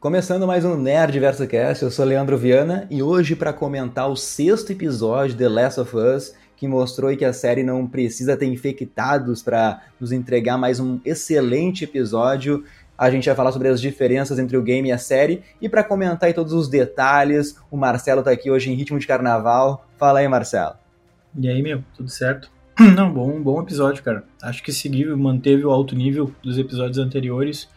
Começando mais um Nerd Verso Cast, eu sou Leandro Viana e hoje para comentar o sexto episódio de The Last of Us, que mostrou que a série não precisa ter infectados para nos entregar mais um excelente episódio. A gente vai falar sobre as diferenças entre o game e a série e para comentar todos os detalhes, o Marcelo tá aqui hoje em ritmo de carnaval. Fala aí, Marcelo. E aí, meu, tudo certo? Não, bom, bom episódio, cara. Acho que seguiu, manteve o alto nível dos episódios anteriores.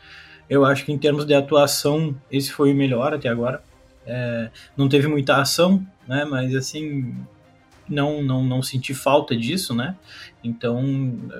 Eu acho que em termos de atuação, esse foi o melhor até agora. É, não teve muita ação, né? Mas assim, não, não, não senti falta disso, né? Então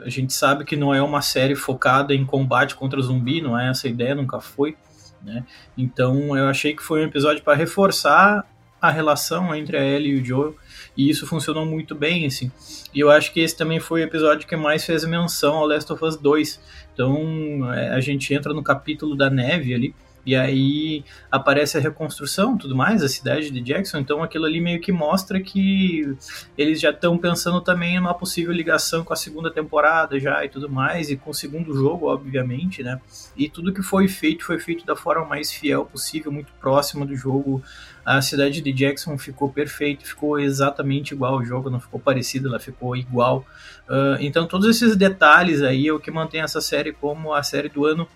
a gente sabe que não é uma série focada em combate contra zumbi, não é essa ideia, nunca foi. Né? Então eu achei que foi um episódio para reforçar a relação entre a Ellie e o Joel e isso funcionou muito bem, assim. E eu acho que esse também foi o episódio que mais fez menção ao Last of Us 2. Então, é, a gente entra no capítulo da neve ali, e aí aparece a reconstrução, tudo mais, a cidade de Jackson. Então aquilo ali meio que mostra que eles já estão pensando também numa possível ligação com a segunda temporada já e tudo mais, e com o segundo jogo, obviamente, né? E tudo que foi feito foi feito da forma mais fiel possível, muito próxima do jogo a cidade de Jackson ficou perfeita, ficou exatamente igual ao jogo, não ficou parecida, ela ficou igual. Uh, então todos esses detalhes aí é o que mantém essa série como a série do ano.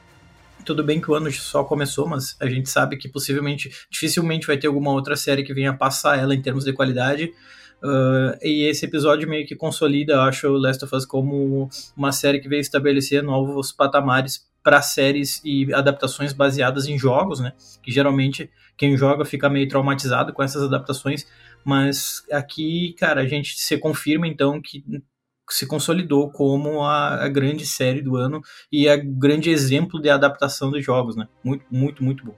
Tudo bem que o ano só começou, mas a gente sabe que possivelmente, dificilmente vai ter alguma outra série que venha passar ela em termos de qualidade. Uh, e esse episódio meio que consolida, acho, Last of Us como uma série que veio estabelecer novos patamares para séries e adaptações baseadas em jogos, né? Que geralmente quem joga fica meio traumatizado com essas adaptações, mas aqui, cara, a gente se confirma então que se consolidou como a, a, grande série do ano e a grande exemplo de adaptação de jogos, né? Muito, muito, muito bom.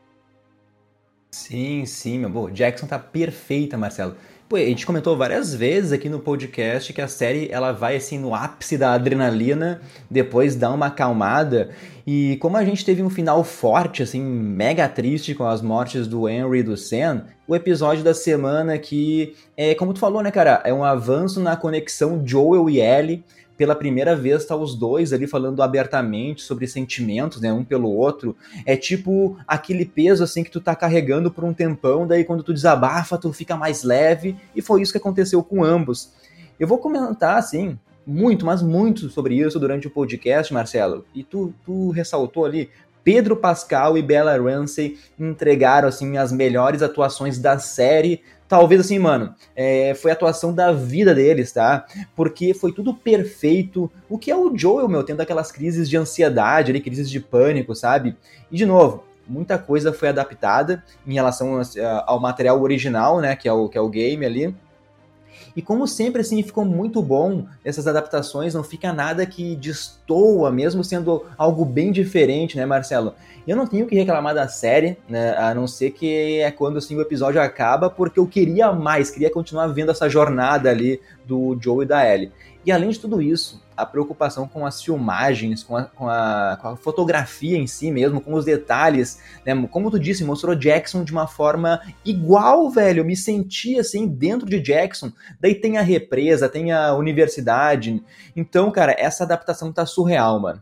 Sim, sim, meu bom. Jackson tá perfeita, Marcelo. Pô, a gente comentou várias vezes aqui no podcast que a série ela vai assim no ápice da adrenalina, depois dá uma acalmada. E como a gente teve um final forte, assim, mega triste com as mortes do Henry e do Sam, o episódio da semana que é, como tu falou, né, cara, é um avanço na conexão Joel e Ellie pela primeira vez tá os dois ali falando abertamente sobre sentimentos, né, um pelo outro. É tipo aquele peso assim que tu tá carregando por um tempão, daí quando tu desabafa, tu fica mais leve, e foi isso que aconteceu com ambos. Eu vou comentar assim, muito, mas muito sobre isso durante o podcast, Marcelo. E tu, tu ressaltou ali, Pedro Pascal e Bella Ramsey entregaram assim as melhores atuações da série talvez assim, mano, é, foi a atuação da vida deles, tá? Porque foi tudo perfeito. O que é o Joel, meu, tendo aquelas crises de ansiedade, ali, crises de pânico, sabe? E de novo, muita coisa foi adaptada em relação ao material original, né, que é o, que é o game ali. E como sempre, assim, ficou muito bom essas adaptações, não fica nada que destoa, mesmo sendo algo bem diferente, né, Marcelo? Eu não tenho que reclamar da série, né, a não ser que é quando assim, o episódio acaba, porque eu queria mais, queria continuar vendo essa jornada ali do Joe e da Ellie. E além de tudo isso, a preocupação com as filmagens, com a, com a, com a fotografia em si mesmo, com os detalhes, né? Como tu disse, mostrou Jackson de uma forma igual, velho. Eu me senti assim dentro de Jackson. Daí tem a represa, tem a universidade. Então, cara, essa adaptação tá surreal, mano.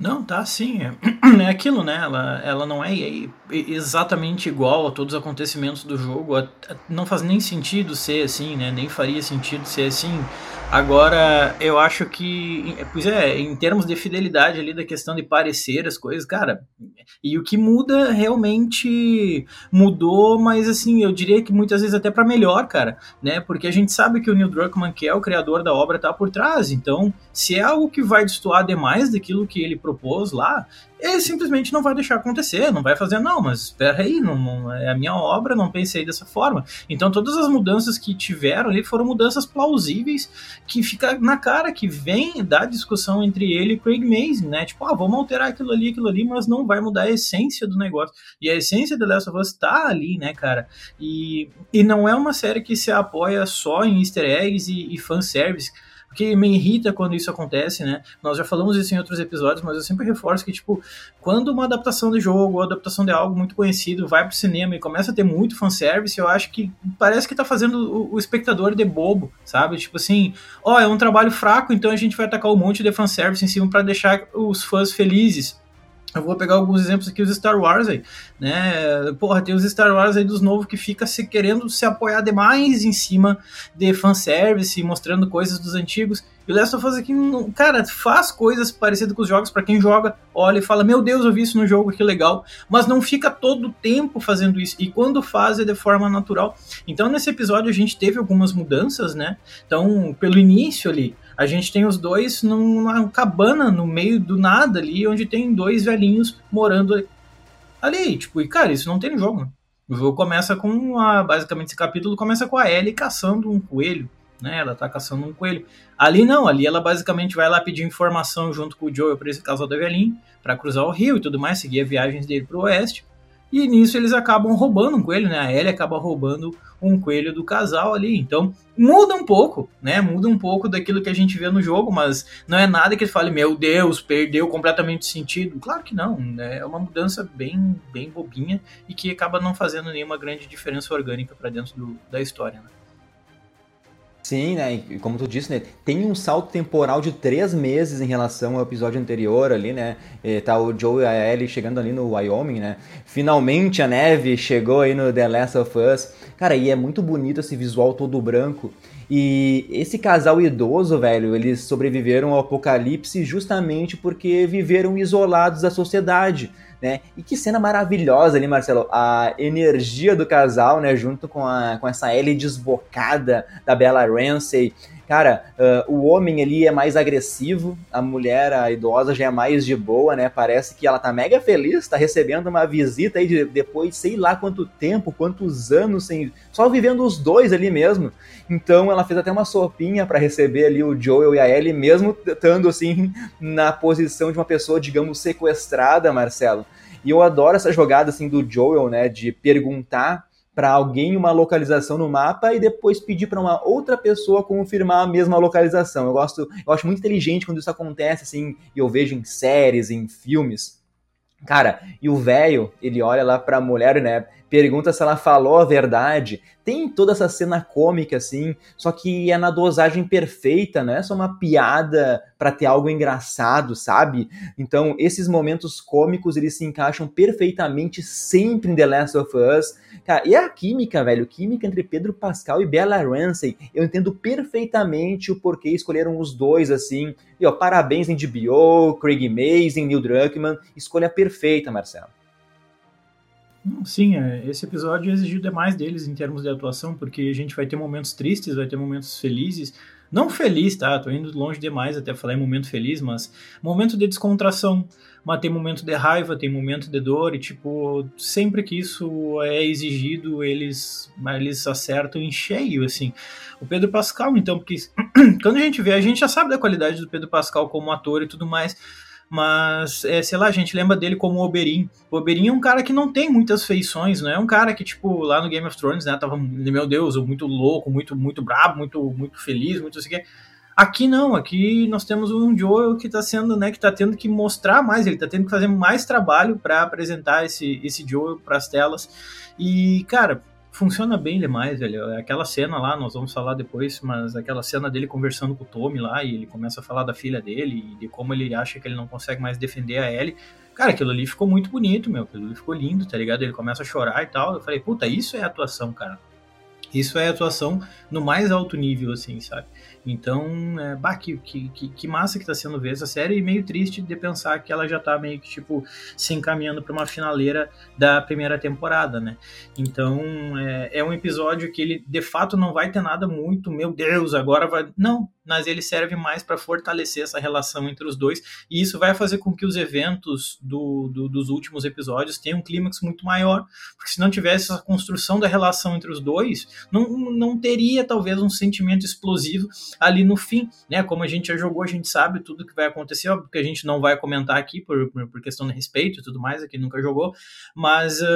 Não, tá sim. É, é aquilo, né? Ela, ela não é, é exatamente igual a todos os acontecimentos do jogo. Não faz nem sentido ser assim, né? Nem faria sentido ser assim. Agora, eu acho que, pois é, em termos de fidelidade ali da questão de parecer as coisas, cara, e o que muda realmente mudou, mas assim, eu diria que muitas vezes até para melhor, cara, né? Porque a gente sabe que o Neil Druckmann, que é o criador da obra, tá por trás. Então, se é algo que vai destoar demais daquilo que ele propôs lá, ele simplesmente não vai deixar acontecer, não vai fazer, não, mas espera aí, não, não, é a minha obra, não pensei dessa forma. Então todas as mudanças que tiveram ali foram mudanças plausíveis, que fica na cara, que vem da discussão entre ele e Craig Mazin, né? Tipo, ah, vamos alterar aquilo ali, aquilo ali, mas não vai mudar a essência do negócio. E a essência de Last of Us tá ali, né, cara? E, e não é uma série que se apoia só em easter eggs e, e fanservice, porque me irrita quando isso acontece, né? Nós já falamos isso em outros episódios, mas eu sempre reforço que, tipo, quando uma adaptação de jogo ou adaptação de algo muito conhecido vai pro cinema e começa a ter muito fanservice, eu acho que parece que tá fazendo o, o espectador de bobo, sabe? Tipo assim, ó, oh, é um trabalho fraco, então a gente vai atacar um monte de fanservice em cima para deixar os fãs felizes. Eu vou pegar alguns exemplos aqui, os Star Wars aí, né? Porra, tem os Star Wars aí dos novos que fica se querendo se apoiar demais em cima de fanservice, mostrando coisas dos antigos. E o Last of Us aqui, cara, faz coisas parecidas com os jogos para quem joga, olha e fala, meu Deus, eu vi isso no jogo, que legal. Mas não fica todo o tempo fazendo isso. E quando faz é de forma natural. Então nesse episódio a gente teve algumas mudanças, né? Então, pelo início ali, a gente tem os dois numa cabana no meio do nada ali, onde tem dois velhinhos morando ali. Tipo, e cara, isso não tem no jogo. Né? O jogo começa com a. Basicamente, esse capítulo começa com a Ellie caçando um coelho. Né, ela tá caçando um coelho. Ali não, ali ela basicamente vai lá pedir informação junto com o Joel para esse casal da velhinho, para cruzar o rio e tudo mais, seguir as viagens dele pro oeste. E nisso eles acabam roubando um coelho, né? A Ellie acaba roubando um coelho do casal ali. Então muda um pouco, né? Muda um pouco daquilo que a gente vê no jogo, mas não é nada que ele fale, meu Deus, perdeu completamente sentido. Claro que não, né? É uma mudança bem, bem bobinha e que acaba não fazendo nenhuma grande diferença orgânica para dentro do, da história, né? Sim, né? E como tu disse, né? Tem um salto temporal de três meses em relação ao episódio anterior ali, né? E tá o Joe e a Ellie chegando ali no Wyoming, né? Finalmente a neve chegou aí no The Last of Us. Cara, e é muito bonito esse visual todo branco. E esse casal idoso, velho, eles sobreviveram ao apocalipse justamente porque viveram isolados da sociedade né? E que cena maravilhosa ali, Marcelo. A energia do casal, né? Junto com, a, com essa Ellie desbocada da Bella Ramsey. Cara, uh, o homem ali é mais agressivo, a mulher, a idosa, já é mais de boa, né? Parece que ela tá mega feliz, tá recebendo uma visita aí de, depois, sei lá quanto tempo, quantos anos, sem, só vivendo os dois ali mesmo. Então ela fez até uma sopinha para receber ali o Joel e a Ellie, mesmo estando assim na posição de uma pessoa, digamos, sequestrada, Marcelo. E eu adoro essa jogada assim do Joel, né, de perguntar para alguém uma localização no mapa e depois pedir para uma outra pessoa confirmar a mesma localização. Eu gosto, eu acho muito inteligente quando isso acontece assim, e eu vejo em séries, em filmes. Cara, e o velho, ele olha lá para a mulher, né? Pergunta se ela falou a verdade. Tem toda essa cena cômica, assim, só que é na dosagem perfeita, não é só uma piada para ter algo engraçado, sabe? Então, esses momentos cômicos, eles se encaixam perfeitamente sempre em The Last of Us. Cara, e a química, velho, química entre Pedro Pascal e Bella Ramsey, eu entendo perfeitamente o porquê escolheram os dois, assim. E, ó, parabéns em DBO, Craig Mazin, Neil Druckmann, escolha perfeita, Marcelo. Sim, é, esse episódio exigiu demais deles em termos de atuação, porque a gente vai ter momentos tristes, vai ter momentos felizes. Não feliz, tá? Tô indo longe demais até falar em momento feliz, mas momento de descontração. Mas tem momento de raiva, tem momento de dor, e tipo, sempre que isso é exigido, eles, eles acertam em cheio, assim. O Pedro Pascal, então, porque quando a gente vê, a gente já sabe da qualidade do Pedro Pascal como ator e tudo mais mas, é, sei lá, a gente lembra dele como o Oberyn. O Oberyn é um cara que não tem muitas feições, não é um cara que, tipo, lá no Game of Thrones, né, tava, meu Deus, muito louco, muito, muito brabo, muito, muito feliz, muito assim. Aqui não, aqui nós temos um Joel que está sendo, né, que tá tendo que mostrar mais, ele está tendo que fazer mais trabalho para apresentar esse, esse Joel para as telas. E, cara, funciona bem demais, velho. Aquela cena lá, nós vamos falar depois, mas aquela cena dele conversando com o Tommy lá e ele começa a falar da filha dele e de como ele acha que ele não consegue mais defender a Ellie. Cara, aquilo ali ficou muito bonito, meu. Aquilo ali ficou lindo, tá ligado? Ele começa a chorar e tal. Eu falei, puta, isso é atuação, cara. Isso é atuação no mais alto nível, assim, sabe? Então, é, bah, que, que, que massa que tá sendo ver essa série e meio triste de pensar que ela já tá meio que, tipo, se encaminhando para uma finaleira da primeira temporada, né? Então, é, é um episódio que ele, de fato, não vai ter nada muito, meu Deus, agora vai... Não, mas ele serve mais para fortalecer essa relação entre os dois, e isso vai fazer com que os eventos do, do, dos últimos episódios tenham um clímax muito maior, porque se não tivesse essa construção da relação entre os dois, não, não teria talvez um sentimento explosivo ali no fim, né? Como a gente já jogou, a gente sabe tudo que vai acontecer, óbvio que a gente não vai comentar aqui por, por questão de respeito e tudo mais, aqui nunca jogou, mas uh,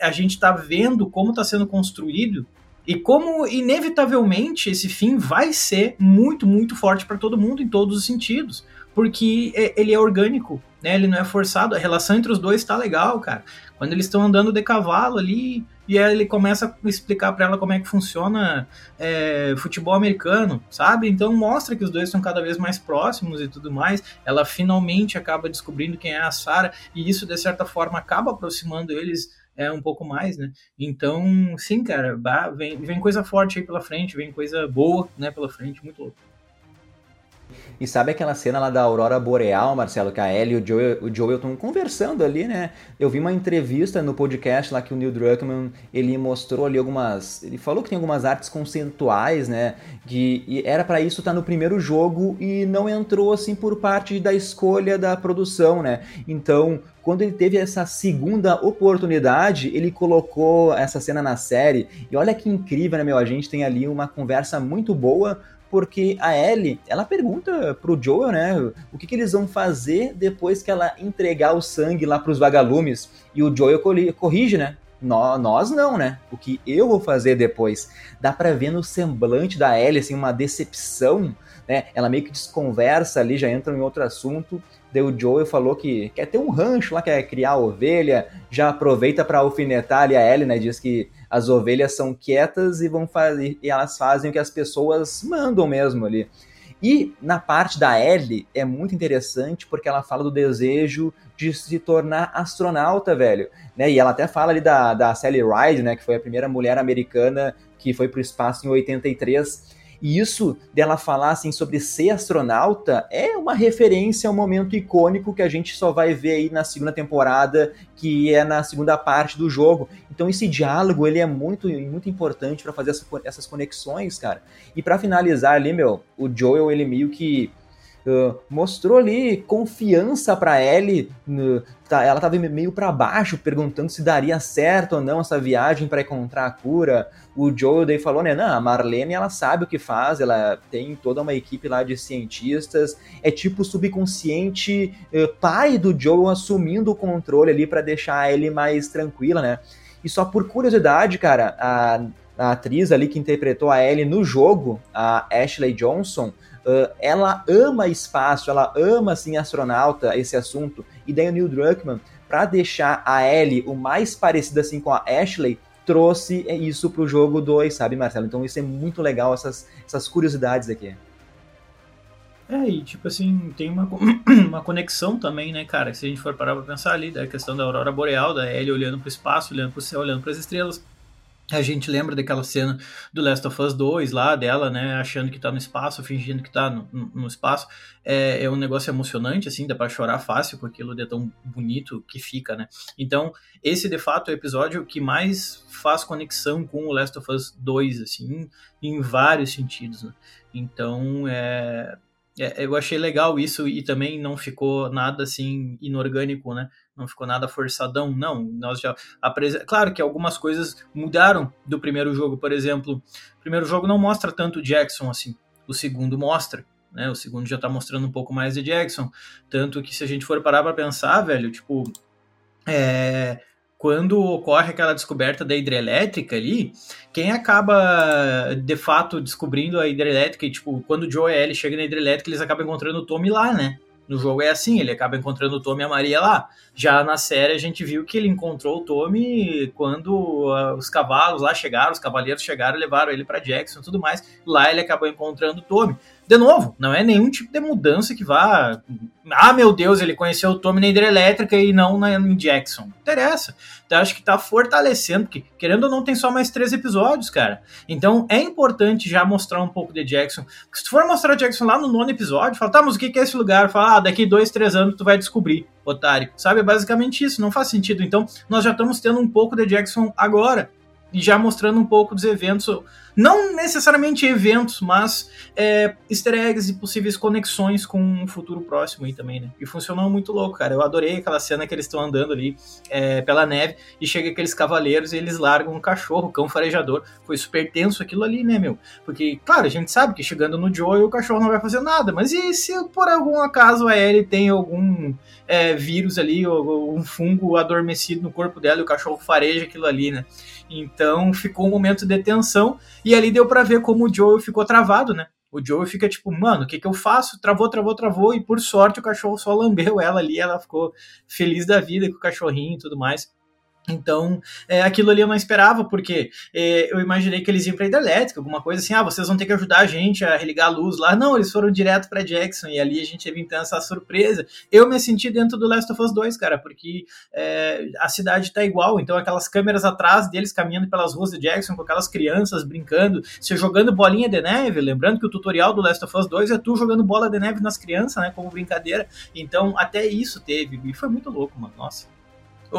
a gente está vendo como está sendo construído e como, inevitavelmente, esse fim vai ser muito, muito forte para todo mundo em todos os sentidos. Porque é, ele é orgânico, né? Ele não é forçado, a relação entre os dois tá legal, cara. Quando eles estão andando de cavalo ali, e aí ele começa a explicar para ela como é que funciona é, futebol americano, sabe? Então mostra que os dois estão cada vez mais próximos e tudo mais. Ela finalmente acaba descobrindo quem é a Sarah, e isso de certa forma acaba aproximando eles é um pouco mais, né? Então, sim, cara, vem, vem coisa forte aí pela frente, vem coisa boa, né, pela frente, muito louco. E sabe aquela cena lá da Aurora Boreal, Marcelo, que a Ellie e o Joel, estão conversando ali, né? Eu vi uma entrevista no podcast lá que o Neil Druckmann, ele mostrou ali algumas... Ele falou que tem algumas artes conceituais, né? Que era para isso estar tá no primeiro jogo e não entrou, assim, por parte da escolha da produção, né? Então, quando ele teve essa segunda oportunidade, ele colocou essa cena na série. E olha que incrível, né, meu? A gente tem ali uma conversa muito boa porque a Ellie, ela pergunta pro Joel, né, o que, que eles vão fazer depois que ela entregar o sangue lá pros vagalumes, e o Joel corrige, né, nós não, né? O que eu vou fazer depois? Dá pra ver no semblante da Ellie, assim, uma decepção, né? Ela meio que desconversa ali, já entra em outro assunto. Daí o Joel falou que quer ter um rancho lá, quer criar ovelha, já aproveita para alfinetar ali a Ellie, né? Diz que as ovelhas são quietas e vão fazer e elas fazem o que as pessoas mandam mesmo ali. E na parte da Ellie é muito interessante porque ela fala do desejo de se tornar astronauta, velho. Né? E ela até fala ali da, da Sally Ride, né? Que foi a primeira mulher americana que foi para o espaço em 83. E isso dela falar assim sobre ser astronauta é uma referência a um momento icônico que a gente só vai ver aí na segunda temporada, que é na segunda parte do jogo. Então esse diálogo ele é muito muito importante para fazer essas conexões, cara. E para finalizar ali, meu, o Joel ele meio que Mostrou ali confiança para Ellie. Tá, ela estava meio para baixo, perguntando se daria certo ou não essa viagem para encontrar a cura. O Joel daí falou, né? Não, a Marlene ela sabe o que faz, ela tem toda uma equipe lá de cientistas. É tipo o subconsciente uh, pai do Joel assumindo o controle ali para deixar a Ellie mais tranquila, né? E só por curiosidade, cara, a, a atriz ali que interpretou a Ellie no jogo, a Ashley Johnson, Uh, ela ama espaço, ela ama assim astronauta, esse assunto. E daí o Neil Druckmann, para deixar a Ellie o mais parecida assim com a Ashley, trouxe isso pro jogo 2, sabe, Marcelo? Então isso é muito legal, essas, essas curiosidades aqui. É, e tipo assim, tem uma, uma conexão também, né, cara? Se a gente for parar pra pensar ali, da questão da aurora boreal, da Ellie olhando pro espaço, olhando pro céu, olhando para as estrelas a gente lembra daquela cena do Last of Us 2 lá, dela, né, achando que tá no espaço, fingindo que tá no, no espaço. É, é, um negócio emocionante, assim, dá pra chorar fácil com aquilo de tão bonito que fica, né. Então, esse de fato é o episódio que mais faz conexão com o Last of Us 2, assim, em vários sentidos, né. Então, é, é, eu achei legal isso e também não ficou nada, assim, inorgânico, né não ficou nada forçadão, não. Nós já apres... Claro que algumas coisas mudaram do primeiro jogo, por exemplo. O primeiro jogo não mostra tanto Jackson assim, o segundo mostra. Né, o segundo já tá mostrando um pouco mais de Jackson. Tanto que se a gente for parar pra pensar, velho, tipo, é, quando ocorre aquela descoberta da hidrelétrica ali, quem acaba de fato descobrindo a hidrelétrica, e tipo, quando o Joe e Ellie chegam na hidrelétrica, eles acabam encontrando o Tommy lá, né? No jogo é assim, ele acaba encontrando o Tommy e a Maria lá. Já na série a gente viu que ele encontrou o Tommy quando uh, os cavalos lá chegaram, os cavaleiros chegaram levaram ele para Jackson e tudo mais. Lá ele acabou encontrando o Tommy. De novo, não é nenhum tipo de mudança que vá. Ah, meu Deus, ele conheceu o Tommy na hidrelétrica e não na, em Jackson. Não interessa. Então acho que tá fortalecendo, porque querendo ou não, tem só mais três episódios, cara. Então é importante já mostrar um pouco de Jackson. Porque se tu for mostrar Jackson lá no nono episódio, fala, tá, mas o que é esse lugar? Fala, ah, daqui dois, três anos tu vai descobrir, otário. Sabe? É basicamente isso, não faz sentido. Então nós já estamos tendo um pouco de Jackson agora. Já mostrando um pouco dos eventos não necessariamente eventos, mas é, easter eggs e possíveis conexões com um futuro próximo aí também, né? E funcionou muito louco, cara. Eu adorei aquela cena que eles estão andando ali é, pela neve e chega aqueles cavaleiros e eles largam um cachorro, um cão farejador. Foi super tenso aquilo ali, né, meu? Porque, claro, a gente sabe que chegando no Joe o cachorro não vai fazer nada, mas e se por algum acaso a Ellie tem algum é, vírus ali, ou, ou um fungo adormecido no corpo dela e o cachorro fareja aquilo ali, né? Então ficou um momento de tensão e ali deu para ver como o Joel ficou travado, né? O Joey fica tipo, mano, o que que eu faço? Travou, travou, travou, e por sorte o cachorro só lambeu ela ali, ela ficou feliz da vida com o cachorrinho e tudo mais. Então, é, aquilo ali eu não esperava, porque é, eu imaginei que eles iam para hidrelétrica, alguma coisa assim, ah, vocês vão ter que ajudar a gente a religar a luz lá. Não, eles foram direto para Jackson, e ali a gente teve então essa surpresa. Eu me senti dentro do Last of Us 2, cara, porque é, a cidade tá igual, então aquelas câmeras atrás deles caminhando pelas ruas de Jackson, com aquelas crianças brincando, se jogando bolinha de neve, lembrando que o tutorial do Last of Us 2 é tu jogando bola de neve nas crianças, né, como brincadeira. Então, até isso teve, e foi muito louco, mano, nossa.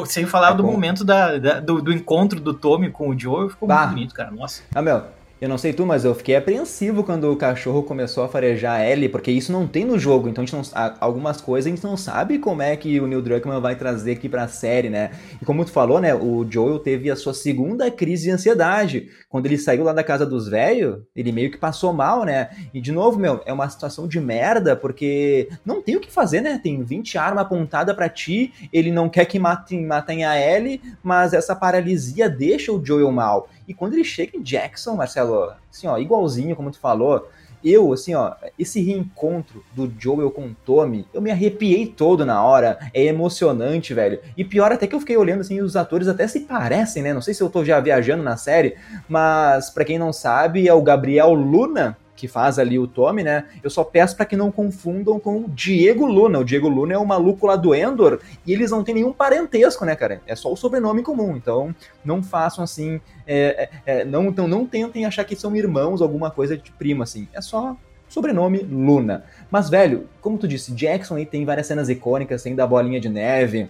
Sem falar é do momento da, da do, do, encontro do Tommy com o Joe, ficou bah. muito bonito, cara. Nossa. Ah, meu, eu não sei tu, mas eu fiquei apreensivo quando o cachorro começou a farejar Ellie, porque isso não tem no jogo, então a gente não, algumas coisas a gente não sabe como é que o Neil Druckmann vai trazer aqui pra série, né? E como tu falou, né, o Joel teve a sua segunda crise de ansiedade. Quando ele saiu lá da casa dos velhos, ele meio que passou mal, né? E de novo, meu, é uma situação de merda, porque não tem o que fazer, né? Tem 20 armas apontadas para ti, ele não quer que matem, matem a Ellie, mas essa paralisia deixa o Joel mal. E quando ele chega em Jackson, Marcelo, assim, ó, igualzinho como tu falou, eu, assim, ó, esse reencontro do Joel com o Tommy, eu me arrepiei todo na hora. É emocionante, velho. E pior até que eu fiquei olhando, assim, os atores até se parecem, né? Não sei se eu tô já viajando na série, mas para quem não sabe, é o Gabriel Luna, que faz ali o Tommy, né? Eu só peço para que não confundam com o Diego Luna. O Diego Luna é o maluco lá do Endor e eles não têm nenhum parentesco, né, cara? É só o sobrenome comum. Então, não façam assim. É, é, é não, então, não tentem achar que são irmãos, alguma coisa de primo, assim. É só sobrenome Luna. Mas, velho, como tu disse, Jackson aí tem várias cenas icônicas, tem da bolinha de neve.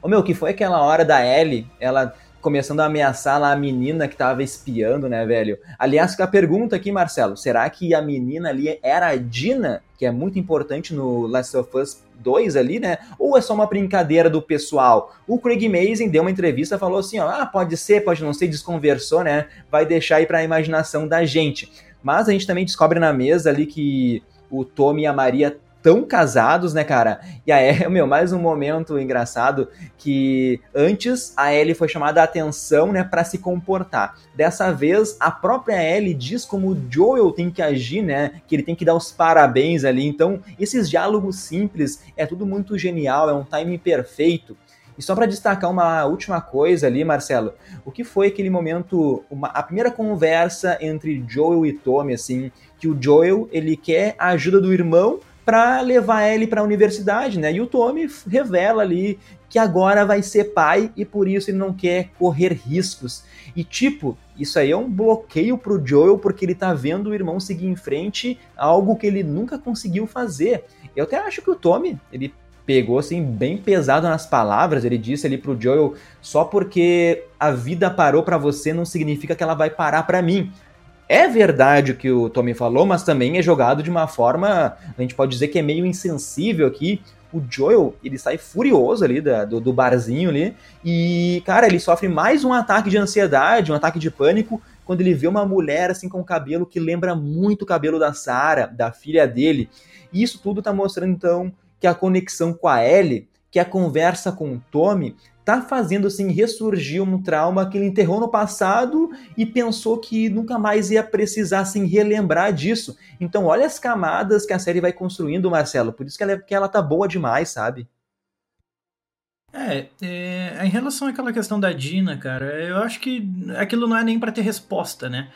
Ô meu, que foi aquela hora da Ellie, ela começando a ameaçar lá a menina que tava espiando, né, velho? Aliás, fica a pergunta aqui, Marcelo: será que a menina ali era a Dina, que é muito importante no Last of Us 2 ali, né? Ou é só uma brincadeira do pessoal? O Craig Mazin deu uma entrevista, falou assim: ó, ah, pode ser, pode não ser, desconversou, né? Vai deixar aí pra imaginação da gente. Mas a gente também descobre na mesa ali que o Tommy e a Maria tão casados, né, cara? E aí, meu, mais um momento engraçado que antes a Ellie foi chamada a atenção, né, para se comportar. Dessa vez, a própria Ellie diz como o Joel tem que agir, né, que ele tem que dar os parabéns ali. Então, esses diálogos simples é tudo muito genial, é um timing perfeito. E só para destacar uma última coisa ali, Marcelo, o que foi aquele momento, uma, a primeira conversa entre Joel e Tommy, assim, que o Joel ele quer a ajuda do irmão para levar ele para a universidade, né? E o Tommy revela ali que agora vai ser pai e por isso ele não quer correr riscos. E tipo, isso aí é um bloqueio pro Joel porque ele tá vendo o irmão seguir em frente, algo que ele nunca conseguiu fazer. Eu até acho que o Tommy, ele pegou assim bem pesado nas palavras, ele disse ali pro Joel, só porque a vida parou para você não significa que ela vai parar para mim. É verdade o que o Tommy falou, mas também é jogado de uma forma, a gente pode dizer que é meio insensível aqui. O Joel, ele sai furioso ali da, do, do barzinho ali, e, cara, ele sofre mais um ataque de ansiedade, um ataque de pânico, quando ele vê uma mulher assim com cabelo que lembra muito o cabelo da Sarah, da filha dele. E isso tudo tá mostrando então que a conexão com a Ellie, que a conversa com o Tommy tá fazendo assim ressurgir um trauma que ele enterrou no passado e pensou que nunca mais ia precisar assim relembrar disso. Então olha as camadas que a série vai construindo, Marcelo. Por isso que ela, é, que ela tá boa demais, sabe? É, é, em relação àquela questão da Dina, cara, eu acho que aquilo não é nem para ter resposta, né?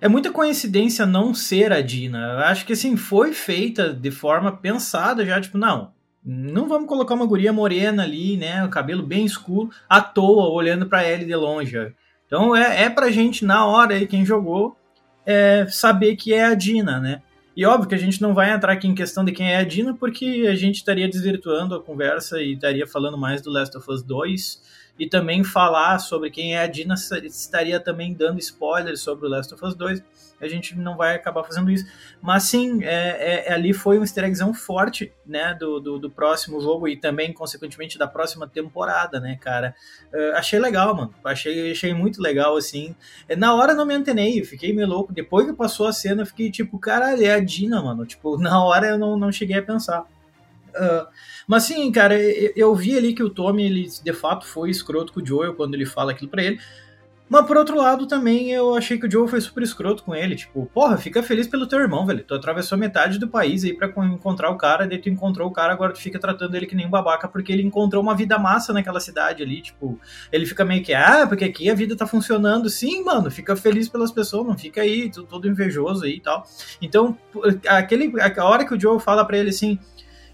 É muita coincidência não ser a Dina. Eu acho que assim foi feita de forma pensada já, tipo, não, não vamos colocar uma guria morena ali, né? O cabelo bem escuro, à toa, olhando para ela de longe. Então é, é pra gente, na hora aí, quem jogou, é, saber que é a Dina, né? E óbvio que a gente não vai entrar aqui em questão de quem é a Dina, porque a gente estaria desvirtuando a conversa e estaria falando mais do Last of Us 2 e também falar sobre quem é a Dina estaria também dando spoilers sobre o Last of Us 2. A gente não vai acabar fazendo isso. Mas sim, é, é, é ali foi um easter eggzão forte, né, do, do, do, próximo jogo e também, consequentemente, da próxima temporada, né, cara. Uh, achei legal, mano. Achei, achei muito legal, assim. É, na hora não me antenei, fiquei meio louco. Depois que passou a cena, fiquei tipo, caralho, é a Dina, mano. Tipo, na hora eu não, não cheguei a pensar. Uh, mas sim, cara, eu, eu, vi ali que o Tommy, ele de fato foi escroto com o Joel quando ele fala aquilo para ele. Mas por outro lado, também eu achei que o Joe foi super escroto com ele. Tipo, porra, fica feliz pelo teu irmão, velho. Tu atravessou metade do país aí pra encontrar o cara, daí tu encontrou o cara, agora tu fica tratando ele que nem um babaca, porque ele encontrou uma vida massa naquela cidade ali. Tipo, ele fica meio que, ah, porque aqui a vida tá funcionando. Sim, mano, fica feliz pelas pessoas, não fica aí todo invejoso aí e tal. Então, aquele, a hora que o Joe fala pra ele assim,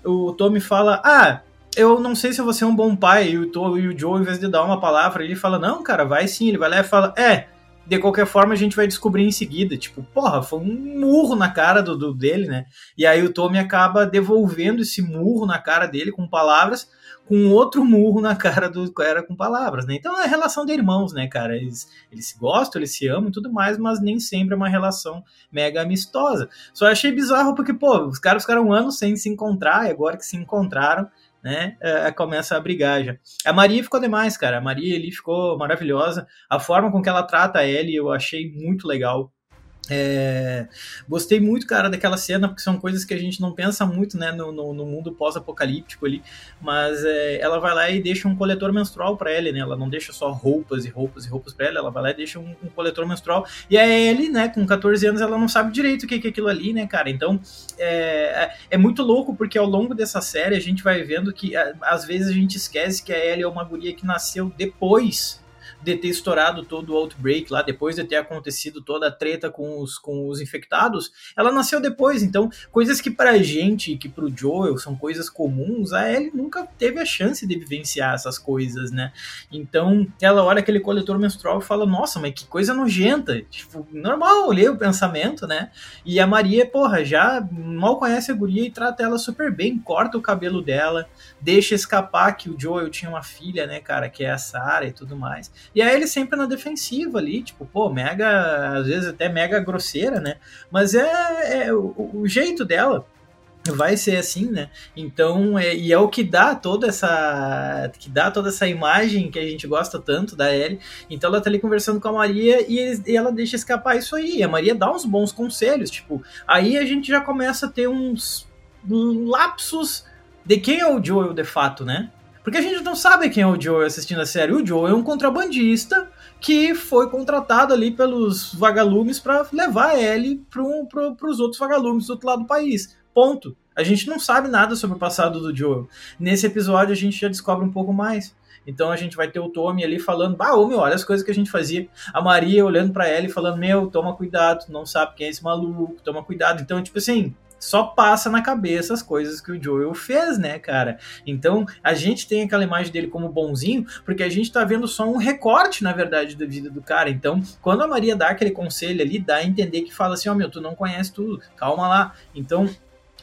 o Tommy fala, ah eu não sei se você é um bom pai. E o, Joe, em vez de dar uma palavra, ele fala, não, cara, vai sim. Ele vai lá e fala, é, de qualquer forma a gente vai descobrir em seguida. Tipo, porra, foi um murro na cara do, do, dele, né? E aí o Tommy acaba devolvendo esse murro na cara dele com palavras, com outro murro na cara do cara com palavras, né? Então é relação de irmãos, né, cara? Eles, eles se gostam, eles se amam e tudo mais, mas nem sempre é uma relação mega amistosa. Só achei bizarro porque, pô, os caras ficaram anos sem se encontrar e agora que se encontraram né, é, começa a brigar já. A Maria ficou demais, cara. A Maria ali ficou maravilhosa. A forma com que ela trata a Ellie eu achei muito legal. É, gostei muito, cara, daquela cena, porque são coisas que a gente não pensa muito, né, no, no, no mundo pós-apocalíptico ali, mas é, ela vai lá e deixa um coletor menstrual para ela, né, ela não deixa só roupas e roupas e roupas para ela, ela vai lá e deixa um, um, coletor menstrual, e a Ellie, né, com 14 anos, ela não sabe direito o que é aquilo ali, né, cara, então é, é muito louco, porque ao longo dessa série a gente vai vendo que às vezes a gente esquece que a Ellie é uma guria que nasceu depois de ter estourado todo o outbreak lá, depois de ter acontecido toda a treta com os, com os infectados, ela nasceu depois. Então, coisas que pra gente, que pro Joel são coisas comuns, a Ellie nunca teve a chance de vivenciar essas coisas, né? Então, ela olha aquele coletor menstrual e fala: Nossa, mas que coisa nojenta. Tipo, normal, olhei o pensamento, né? E a Maria, porra, já mal conhece a guria e trata ela super bem, corta o cabelo dela, deixa escapar que o Joel tinha uma filha, né, cara, que é a Sarah e tudo mais. E aí ele sempre na defensiva ali, tipo, pô, mega, às vezes até mega grosseira, né? Mas é, é o, o jeito dela vai ser assim, né? Então, é, e é o que dá toda essa que dá toda essa imagem que a gente gosta tanto da Ellie. Então ela tá ali conversando com a Maria e, e, ela deixa escapar isso aí. A Maria dá uns bons conselhos, tipo, aí a gente já começa a ter uns lapsos de quem é o Joel de fato, né? Porque a gente não sabe quem é o Joe assistindo a série. O Joe é um contrabandista que foi contratado ali pelos vagalumes para levar ele para os outros vagalumes do outro lado do país. Ponto. A gente não sabe nada sobre o passado do Joe. Nesse episódio a gente já descobre um pouco mais. Então a gente vai ter o Tommy ali falando, bah, meu, olha as coisas que a gente fazia. A Maria olhando para ela e falando, meu, toma cuidado, não sabe quem é esse maluco, toma cuidado. Então, tipo assim, só passa na cabeça as coisas que o Joel fez, né, cara? Então, a gente tem aquela imagem dele como bonzinho, porque a gente tá vendo só um recorte, na verdade, da vida do cara. Então, quando a Maria dá aquele conselho ali, dá a entender que fala assim, ó, oh, meu, tu não conhece tudo, calma lá. Então,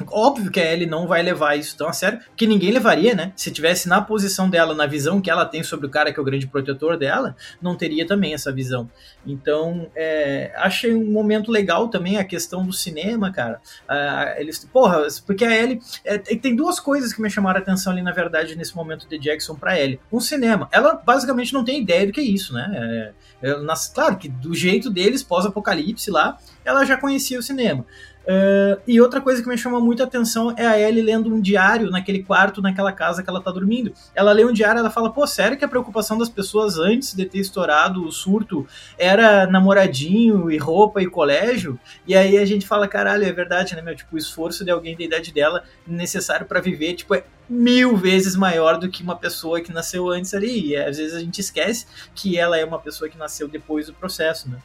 Óbvio que a Ellie não vai levar isso tão a sério, que ninguém levaria, né? Se tivesse na posição dela, na visão que ela tem sobre o cara que é o grande protetor dela, não teria também essa visão. Então, é, achei um momento legal também a questão do cinema, cara. Ah, eles, porra, porque a Ellie. É, tem duas coisas que me chamaram a atenção ali, na verdade, nesse momento de Jackson pra Ellie. Um cinema. Ela basicamente não tem ideia do que é isso, né? É, é, nas, claro que do jeito deles, pós-apocalipse lá, ela já conhecia o cinema. Uh, e outra coisa que me chama muita atenção é a Ellie lendo um diário naquele quarto, naquela casa que ela tá dormindo. Ela lê um diário ela fala, pô, sério que a preocupação das pessoas antes de ter estourado o surto era namoradinho e roupa e colégio? E aí a gente fala, caralho, é verdade, né, meu? Tipo, o esforço de alguém da idade dela necessário para viver, tipo, é mil vezes maior do que uma pessoa que nasceu antes ali. E às vezes a gente esquece que ela é uma pessoa que nasceu depois do processo, né?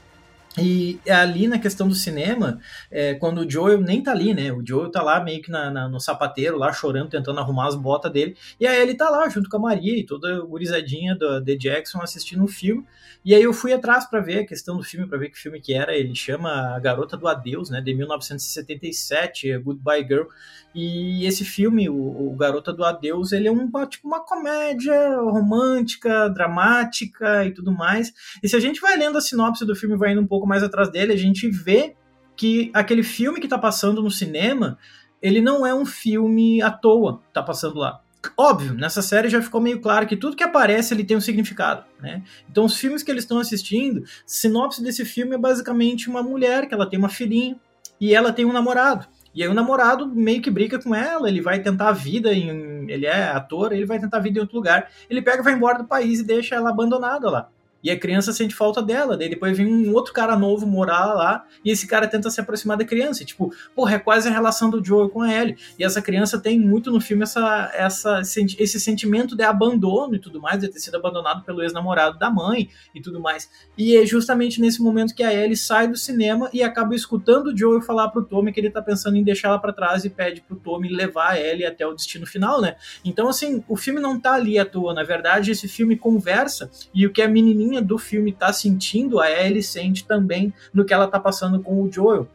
E ali na questão do cinema, é, quando o Joel nem tá ali, né? O Joel tá lá meio que na, na, no sapateiro, lá chorando, tentando arrumar as botas dele. E aí ele tá lá junto com a Maria e toda gurizadinha do The Jackson assistindo um filme. E aí eu fui atrás para ver a questão do filme, para ver que filme que era. Ele chama A Garota do Adeus, né? De 1977, é Goodbye Girl. E esse filme, o, o Garota do Adeus, ele é um, tipo uma comédia romântica, dramática e tudo mais. E se a gente vai lendo a sinopse do filme, vai indo um pouco mais atrás dele, a gente vê que aquele filme que tá passando no cinema, ele não é um filme à toa, tá passando lá óbvio, nessa série já ficou meio claro que tudo que aparece ele tem um significado, né? Então os filmes que eles estão assistindo, sinopse desse filme é basicamente uma mulher que ela tem uma filhinha e ela tem um namorado. E aí o namorado meio que briga com ela, ele vai tentar a vida em, ele é ator, ele vai tentar a vida em outro lugar. Ele pega, vai embora do país e deixa ela abandonada lá. E a criança sente falta dela. Daí depois vem um outro cara novo morar lá e esse cara tenta se aproximar da criança. E, tipo, porra, é quase a relação do Joel com a Ellie. E essa criança tem muito no filme essa, essa, esse sentimento de abandono e tudo mais, de ter sido abandonado pelo ex-namorado da mãe e tudo mais. E é justamente nesse momento que a Ellie sai do cinema e acaba escutando o Joel falar pro Tommy que ele tá pensando em deixar ela para trás e pede pro Tommy levar a Ellie até o destino final, né? Então, assim, o filme não tá ali à toa. Na verdade, esse filme conversa e o que a menininha do filme tá sentindo, a Ellie sente também no que ela tá passando com o Joel.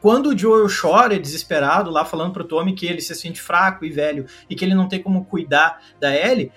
Quando o Joel chora desesperado lá falando pro Tommy que ele se sente fraco e velho e que ele não tem como cuidar da Ellie,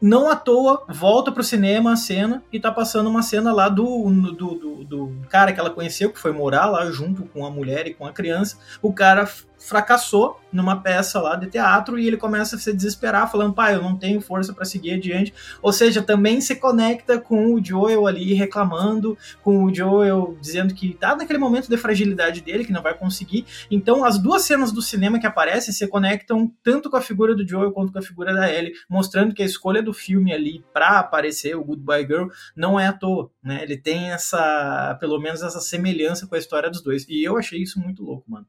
não à toa volta pro cinema a cena e tá passando uma cena lá do, do, do, do, cara que ela conheceu, que foi morar lá junto com a mulher e com a criança. O cara fracassou numa peça lá de teatro e ele começa a se desesperar, falando, pai, eu não tenho força para seguir adiante. Ou seja, também se conecta com o Joel ali reclamando, com o Joel dizendo que tá naquele momento de fragilidade dele, que não vai conseguir. Então, as duas cenas do cinema que aparecem se conectam tanto com a figura do Joel quanto com a figura da Ellie, mostrando que a escolha do filme ali para aparecer o Goodbye Girl não é à toa, né? Ele tem essa, pelo menos essa semelhança com a história dos dois. E eu achei isso muito louco, mano.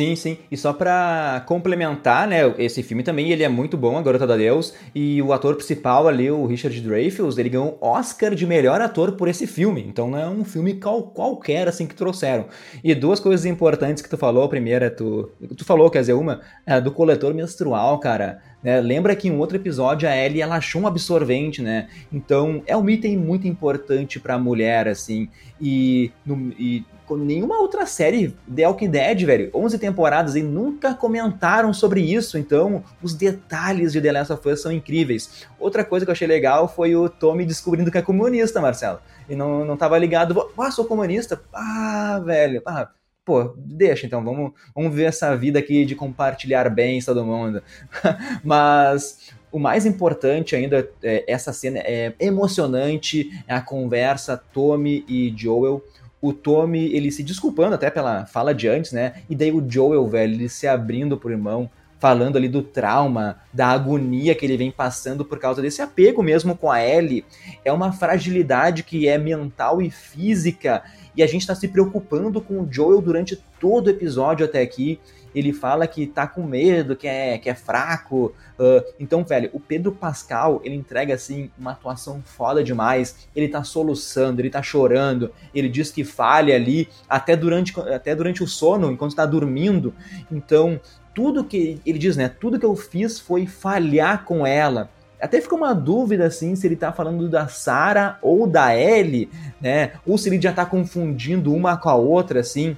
Sim, sim. E só pra complementar, né, esse filme também, ele é muito bom, A Garota da Deus, e o ator principal ali, o Richard Dreyfuss, ele ganhou Oscar de melhor ator por esse filme. Então não é um filme qual, qualquer, assim, que trouxeram. E duas coisas importantes que tu falou, a primeira, tu, tu falou, quer dizer, uma, é do coletor menstrual, cara. Né? Lembra que em um outro episódio a Ellie ela achou um absorvente, né? Então é um item muito importante para a mulher, assim. E, no, e nenhuma outra série The Walking Dead, velho, 11 temporadas e nunca comentaram sobre isso, então os detalhes de The Last of Us são incríveis. Outra coisa que eu achei legal foi o Tommy descobrindo que é comunista, Marcelo. E não, não tava ligado, ah, sou comunista? Ah, velho, ah, pô, deixa então, vamos, vamos ver essa vida aqui de compartilhar bens todo mundo. Mas o mais importante ainda, é, essa cena é emocionante, é a conversa Tommy e Joel o Tommy, ele se desculpando até pela fala de antes, né? E daí o Joel, velho, ele se abrindo pro irmão, falando ali do trauma, da agonia que ele vem passando por causa desse apego mesmo com a Ellie. É uma fragilidade que é mental e física, e a gente tá se preocupando com o Joel durante todo o episódio até aqui ele fala que tá com medo, que é, que é fraco. Uh, então, velho, o Pedro Pascal, ele entrega, assim, uma atuação foda demais. Ele tá soluçando, ele tá chorando, ele diz que falha ali, até durante, até durante o sono, enquanto tá dormindo. Então, tudo que ele diz, né? Tudo que eu fiz foi falhar com ela. Até fica uma dúvida assim se ele tá falando da Sarah ou da Ellie, né? Ou se ele já tá confundindo uma com a outra assim.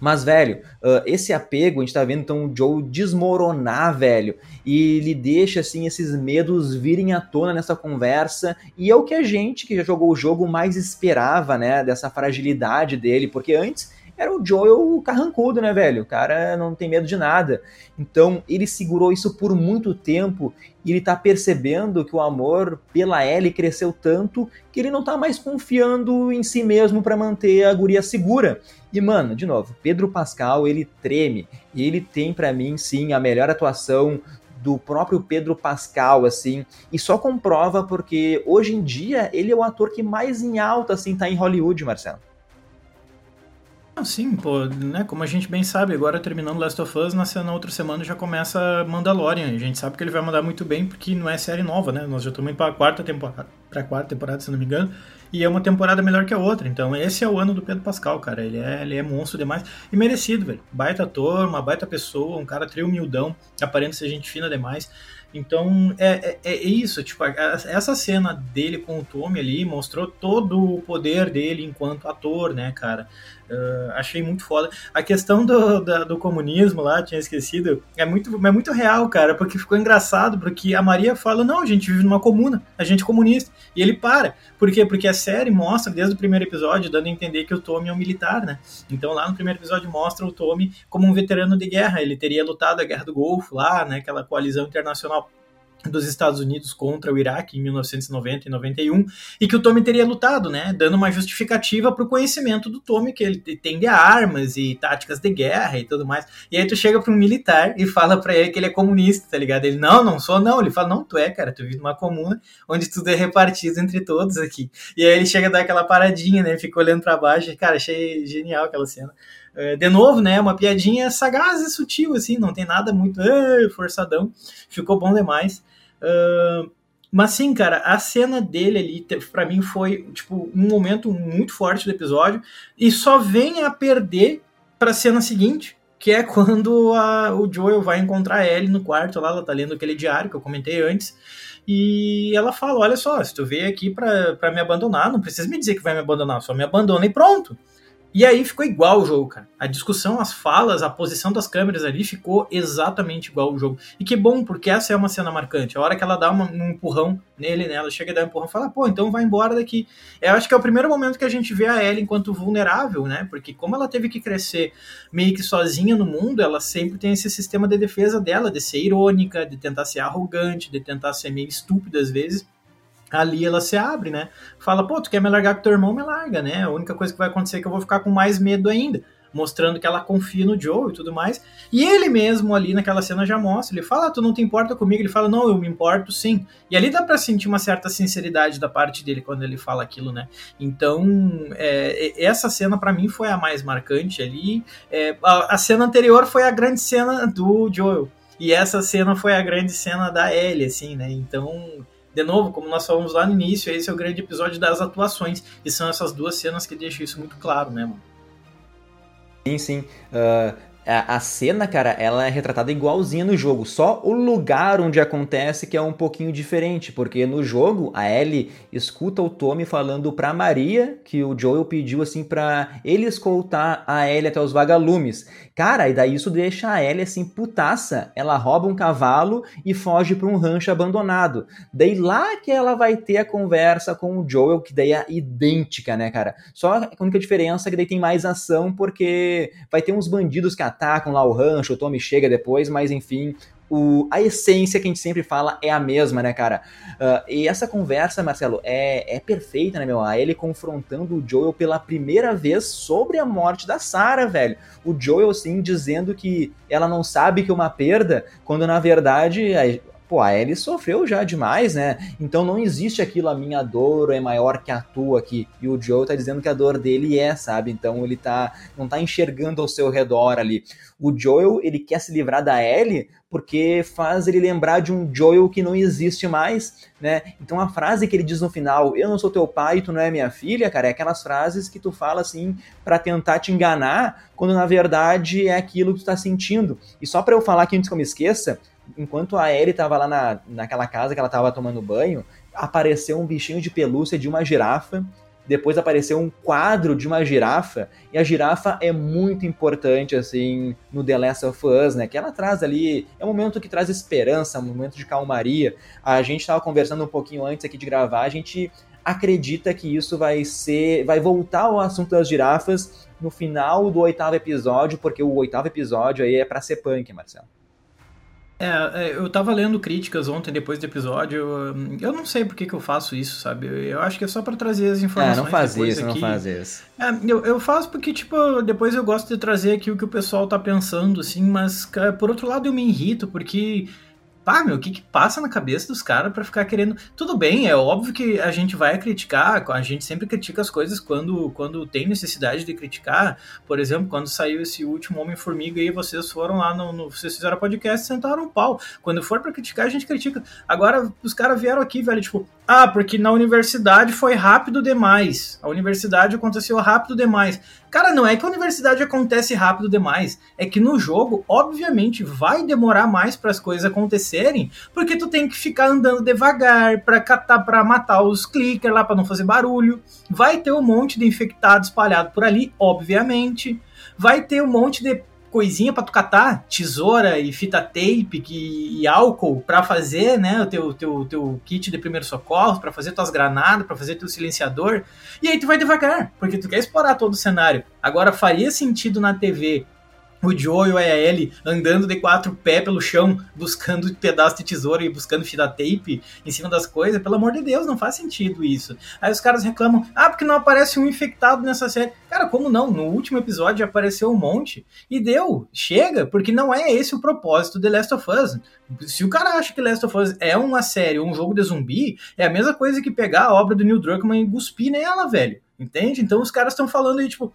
Mas, velho, uh, esse apego, a gente tá vendo então o Joe desmoronar, velho, e ele deixa, assim, esses medos virem à tona nessa conversa, e é o que a gente que já jogou o jogo mais esperava, né, dessa fragilidade dele, porque antes era o Joel carrancudo, né, velho? O cara não tem medo de nada. Então, ele segurou isso por muito tempo e ele tá percebendo que o amor pela Ellie cresceu tanto que ele não tá mais confiando em si mesmo para manter a guria segura. E, mano, de novo, Pedro Pascal, ele treme. E ele tem para mim, sim, a melhor atuação do próprio Pedro Pascal, assim, e só comprova porque hoje em dia ele é o ator que mais em alta, assim, tá em Hollywood, Marcelo. Sim, pô, né? Como a gente bem sabe, agora terminando Last of Us, na, na outra semana já começa Mandalorian. A gente sabe que ele vai mandar muito bem porque não é série nova, né? Nós já estamos indo para a quarta temporada, para quarta temporada, se não me engano, e é uma temporada melhor que a outra. Então, esse é o ano do Pedro Pascal, cara. Ele é, ele é monstro demais e merecido, velho. Baita ator, uma baita pessoa, um cara trio humildão, aparenta ser gente fina demais. Então é, é, é, isso, tipo, essa cena dele com o Tommy ali mostrou todo o poder dele enquanto ator, né, cara? Uh, achei muito foda. A questão do, do, comunismo lá, tinha esquecido, é muito, é muito real, cara, porque ficou engraçado, porque a Maria fala, não, a gente vive numa comuna, a gente é comunista. E ele para. Por quê? Porque a série mostra, desde o primeiro episódio, dando a entender que o Tommy é um militar, né? Então lá no primeiro episódio mostra o Tommy como um veterano de guerra. Ele teria lutado a Guerra do Golfo lá, né? Aquela coalizão internacional dos Estados Unidos contra o Iraque em 1990 e 91 e que o Tommy teria lutado, né, dando uma justificativa para o conhecimento do Tommy que ele tem de armas e táticas de guerra e tudo mais. E aí tu chega para um militar e fala para ele que ele é comunista, tá ligado? Ele não, não sou não. Ele fala não, tu é, cara, tu vive numa comuna onde tudo é repartido entre todos aqui. E aí ele chega a dar aquela paradinha, né, fica olhando para baixo, e, cara, achei genial aquela cena. É, de novo, né, uma piadinha sagaz e sutil, assim, não tem nada muito forçadão. Ficou bom demais. Mas sim, cara, a cena dele ali, para mim, foi tipo um momento muito forte do episódio e só vem a perder para a cena seguinte, que é quando a, o Joel vai encontrar a Ellie no quarto lá, ela tá lendo aquele diário que eu comentei antes. E ela fala: Olha só, se tu veio aqui para me abandonar, não precisa me dizer que vai me abandonar, só me abandona e pronto. E aí ficou igual o jogo, cara. A discussão, as falas, a posição das câmeras ali ficou exatamente igual o jogo. E que bom, porque essa é uma cena marcante. A hora que ela dá uma, um empurrão nele, né? Ela chega a dar um empurrão e fala, pô, então vai embora daqui. Eu acho que é o primeiro momento que a gente vê a Ellie enquanto vulnerável, né? Porque como ela teve que crescer meio que sozinha no mundo, ela sempre tem esse sistema de defesa dela, de ser irônica, de tentar ser arrogante, de tentar ser meio estúpida às vezes ali ela se abre, né? Fala, pô, tu quer me largar com teu irmão, me larga, né? A única coisa que vai acontecer é que eu vou ficar com mais medo ainda. Mostrando que ela confia no Joe e tudo mais. E ele mesmo ali naquela cena já mostra. Ele fala, ah, tu não te importa comigo? Ele fala, não, eu me importo sim. E ali dá pra sentir uma certa sinceridade da parte dele quando ele fala aquilo, né? Então, é, essa cena para mim foi a mais marcante ali. É, a, a cena anterior foi a grande cena do Joel. E essa cena foi a grande cena da Ellie, assim, né? Então, de novo, como nós falamos lá no início, esse é o grande episódio das atuações. E são essas duas cenas que deixam isso muito claro, né, mano? Sim, sim. Uh, a, cena, cara, ela é retratada igualzinha no jogo, só o lugar onde acontece que é um pouquinho diferente, porque no jogo a Ellie escuta o Tommy falando pra Maria que o Joel pediu assim pra ele escoltar a Ellie até os vagalumes. Cara, e daí isso deixa a Ellie assim putaça. Ela rouba um cavalo e foge para um rancho abandonado. Daí lá que ela vai ter a conversa com o Joel, que daí é idêntica, né, cara? Só a única diferença é que daí tem mais ação, porque vai ter uns bandidos que atacam lá o rancho, o Tommy chega depois, mas enfim, o, a essência que a gente sempre fala é a mesma, né, cara? Uh, e essa conversa, Marcelo, é, é perfeita, né, meu? A ele confrontando o Joel pela primeira vez sobre a morte da Sarah, velho. O Joel, assim, dizendo que ela não sabe que é uma perda, quando na verdade pô, a Ellie sofreu já demais, né? Então não existe aquilo, a minha dor é maior que a tua aqui. E o Joe tá dizendo que a dor dele é, sabe? Então ele tá, não tá enxergando ao seu redor ali. O Joel, ele quer se livrar da Ellie porque faz ele lembrar de um Joel que não existe mais, né? Então a frase que ele diz no final, eu não sou teu pai, tu não é minha filha, cara, é aquelas frases que tu fala assim para tentar te enganar, quando na verdade é aquilo que tu tá sentindo. E só para eu falar aqui antes que eu me esqueça, enquanto a Ellie tava lá na, naquela casa que ela tava tomando banho, apareceu um bichinho de pelúcia de uma girafa. Depois apareceu um quadro de uma girafa, e a girafa é muito importante, assim, no The Last of Us, né? Que ela traz ali, é um momento que traz esperança, um momento de calmaria. A gente estava conversando um pouquinho antes aqui de gravar, a gente acredita que isso vai ser, vai voltar ao assunto das girafas no final do oitavo episódio, porque o oitavo episódio aí é para ser punk, Marcelo. É, é, eu tava lendo críticas ontem, depois do episódio. Eu, eu não sei por que, que eu faço isso, sabe? Eu acho que é só para trazer as informações. É, não faz isso, aqui. não faz isso. É, eu, eu faço porque, tipo, depois eu gosto de trazer aqui o que o pessoal tá pensando, assim, mas, por outro lado, eu me irrito, porque pá, meu, o que que passa na cabeça dos caras para ficar querendo. Tudo bem, é óbvio que a gente vai criticar, a gente sempre critica as coisas quando, quando tem necessidade de criticar. Por exemplo, quando saiu esse último Homem-Formiga aí, vocês foram lá no, no. Vocês fizeram podcast e sentaram um pau. Quando for para criticar, a gente critica. Agora, os caras vieram aqui, velho, tipo, ah, porque na universidade foi rápido demais. A universidade aconteceu rápido demais. Cara, não é que a universidade acontece rápido demais, é que no jogo, obviamente, vai demorar mais para as coisas acontecerem, porque tu tem que ficar andando devagar para catar para matar os clickers lá para não fazer barulho. Vai ter um monte de infectado espalhado por ali, obviamente. Vai ter um monte de coisinha para tu catar, tesoura e fita tape que, e álcool para fazer, né, o teu, teu, teu kit de primeiro socorro, para fazer tuas granadas, para fazer teu silenciador. E aí tu vai devagar, porque tu quer explorar todo o cenário. Agora faria sentido na TV o Joe e a Ellie andando de quatro pés pelo chão, buscando pedaço de tesoura e buscando fita tape em cima das coisas, pelo amor de Deus, não faz sentido isso. Aí os caras reclamam, ah, porque não aparece um infectado nessa série. Cara, como não? No último episódio apareceu um monte. E deu, chega, porque não é esse o propósito de Last of Us. Se o cara acha que Last of Us é uma série, um jogo de zumbi, é a mesma coisa que pegar a obra do Neil Druckmann e cuspir nela, velho. Entende? Então os caras estão falando aí, tipo,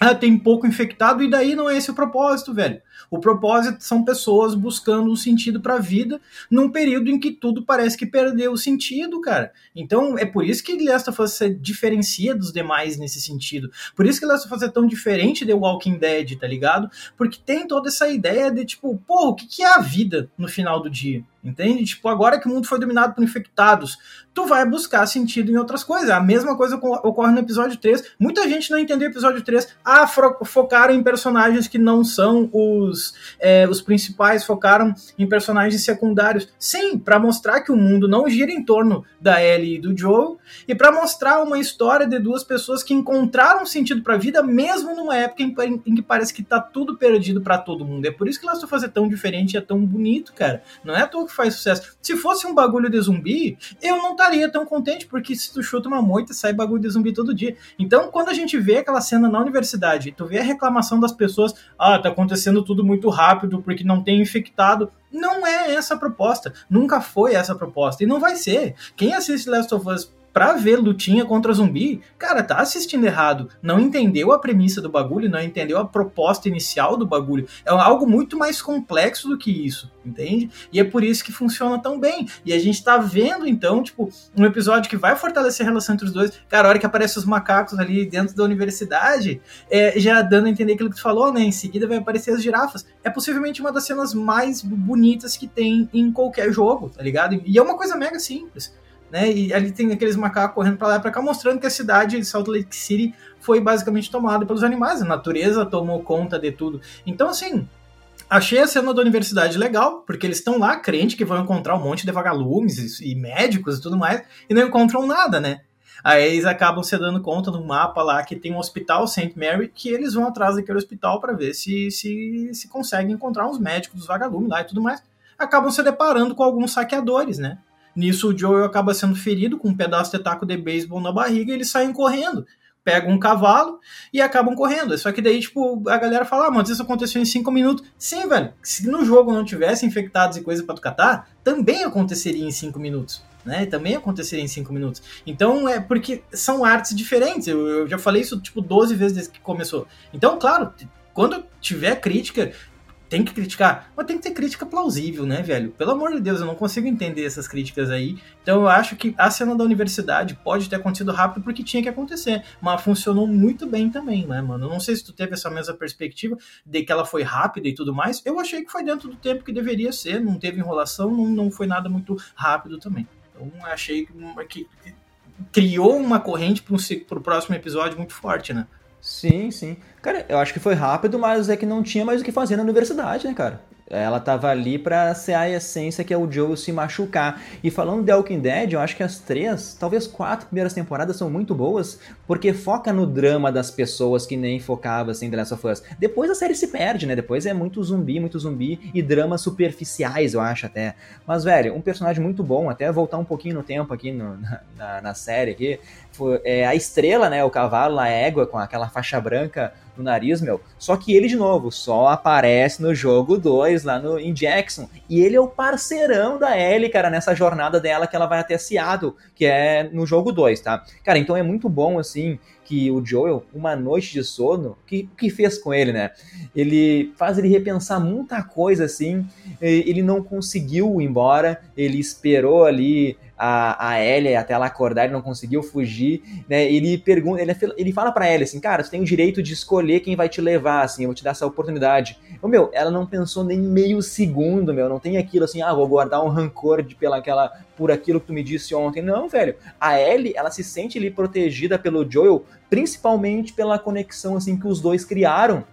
ah, tem pouco infectado, e daí não é esse o propósito, velho. O propósito são pessoas buscando um sentido para a vida num período em que tudo parece que perdeu o sentido, cara. Então é por isso que Last of Us se diferencia dos demais nesse sentido. Por isso que Last of Us é tão diferente de Walking Dead, tá ligado? Porque tem toda essa ideia de tipo, pô, o que é a vida no final do dia? Entende? Tipo, agora que o mundo foi dominado por infectados, tu vai buscar sentido em outras coisas. A mesma coisa ocorre no episódio 3. Muita gente não entendeu o episódio 3. Ah, focaram em personagens que não são os, é, os principais, focaram em personagens secundários. Sim, para mostrar que o mundo não gira em torno da Ellie e do Joe, e para mostrar uma história de duas pessoas que encontraram sentido para a vida, mesmo numa época em, em, que parece que tá tudo perdido para todo mundo. É por isso que Last of Us é tão diferente e é tão bonito, cara. Não é à que faz sucesso. Se fosse um bagulho de zumbi, eu não estaria tão contente, porque se tu chuta uma moita, sai bagulho de zumbi todo dia. Então, quando a gente vê aquela cena na universidade, tu vê a reclamação das pessoas, ah, tá acontecendo tudo muito rápido porque não tem infectado. Não é essa a proposta. Nunca foi essa a proposta. E não vai ser. Quem assiste Last of Us pra ver lutinha contra zumbi, cara, tá assistindo errado. Não entendeu a premissa do bagulho, não entendeu a proposta inicial do bagulho. É algo muito mais complexo do que isso, entende? E é por isso que funciona tão bem. E a gente tá vendo, então, tipo, um episódio que vai fortalecer a relação entre os dois. Cara, a hora que aparecem os macacos ali dentro da universidade, é, já dando a entender aquilo que tu falou, né? Em seguida vai aparecer as girafas. É possivelmente uma das cenas mais bonitas que tem em qualquer jogo, tá ligado? E é uma coisa mega simples né? E ali tem aqueles macacos correndo para lá e para cá, mostrando que a cidade de Salt Lake City foi basicamente tomada pelos animais, a natureza tomou conta de tudo. Então, assim, achei a cena da universidade legal, porque eles estão lá crente que vão encontrar um monte de vagalumes e médicos e tudo mais, e não encontram nada, né? Aí eles acabam se dando conta no mapa lá que tem um hospital St. Mary, que eles vão atrás daquele hospital para ver se, se, se conseguem encontrar uns médicos dos vagalumes lá e tudo mais. Acabam se deparando com alguns saqueadores, né? Nisso, o Joel acaba sendo ferido com um pedaço de taco de beisebol na barriga e eles saem correndo. Pegam um cavalo e acabam correndo. Só que daí, tipo, a galera fala, ah, mas isso aconteceu em cinco minutos. Sim, velho. Se no jogo não tivesse infectados e coisa para tu catar, também aconteceria em cinco minutos. Né, também aconteceria em cinco minutos. Então é porque são artes diferentes. Eu, eu, já falei isso tipo 12 vezes desde que começou. Então, claro, quando tiver crítica, tem que criticar, mas tem que ter crítica plausível, né, velho? Pelo amor de Deus, eu não consigo entender essas críticas aí. Então eu acho que a cena da universidade pode ter acontecido rápido porque tinha que acontecer, mas funcionou muito bem também, né, mano? Eu não sei se tu teve essa mesma perspectiva de que ela foi rápida e tudo mais. Eu achei que foi dentro do tempo que deveria ser, não teve enrolação, não, não foi nada muito rápido também. Então achei que, que criou uma corrente para o próximo episódio muito forte, né? Sim, sim. Cara, eu acho que foi rápido, mas é que não tinha mais o que fazer na universidade, né, cara? Ela tava ali pra ser a essência que é o Joe se machucar. E falando de Walking Dead, eu acho que as três, talvez quatro primeiras temporadas são muito boas, porque foca no drama das pessoas que nem focava assim The Last of Us. Depois a série se perde, né? Depois é muito zumbi, muito zumbi e dramas superficiais, eu acho até. Mas, velho, um personagem muito bom, até voltar um pouquinho no tempo aqui no, na, na, série aqui. Foi, é, a estrela, né? O cavalo, a égua com aquela faixa branca no nariz, meu. Só que ele, de novo, só aparece no jogo 2, lá no, em Jackson. E ele é o parceirão da Ellie, cara, nessa jornada dela que ela vai até Seattle, que é no jogo 2, tá? Cara, então é muito bom, assim, que o Joel, uma noite de sono, que que fez com ele, né? Ele faz ele repensar muita coisa assim. Ele não conseguiu ir embora, ele esperou ali a, a Ellie até ela acordar, ele não conseguiu fugir, né? Ele pergunta, ele, ele fala para Ellie assim, cara, você tem o direito de escolher quem vai te levar, assim, eu vou te dar essa oportunidade. O meu, ela não pensou nem meio segundo, meu, não tem aquilo assim, ah, vou guardar um rancor de pela aquela por aquilo que tu me disse ontem. Não, velho. A Ellie, ela se sente ali protegida pelo Joel, principalmente pela conexão assim que os dois criaram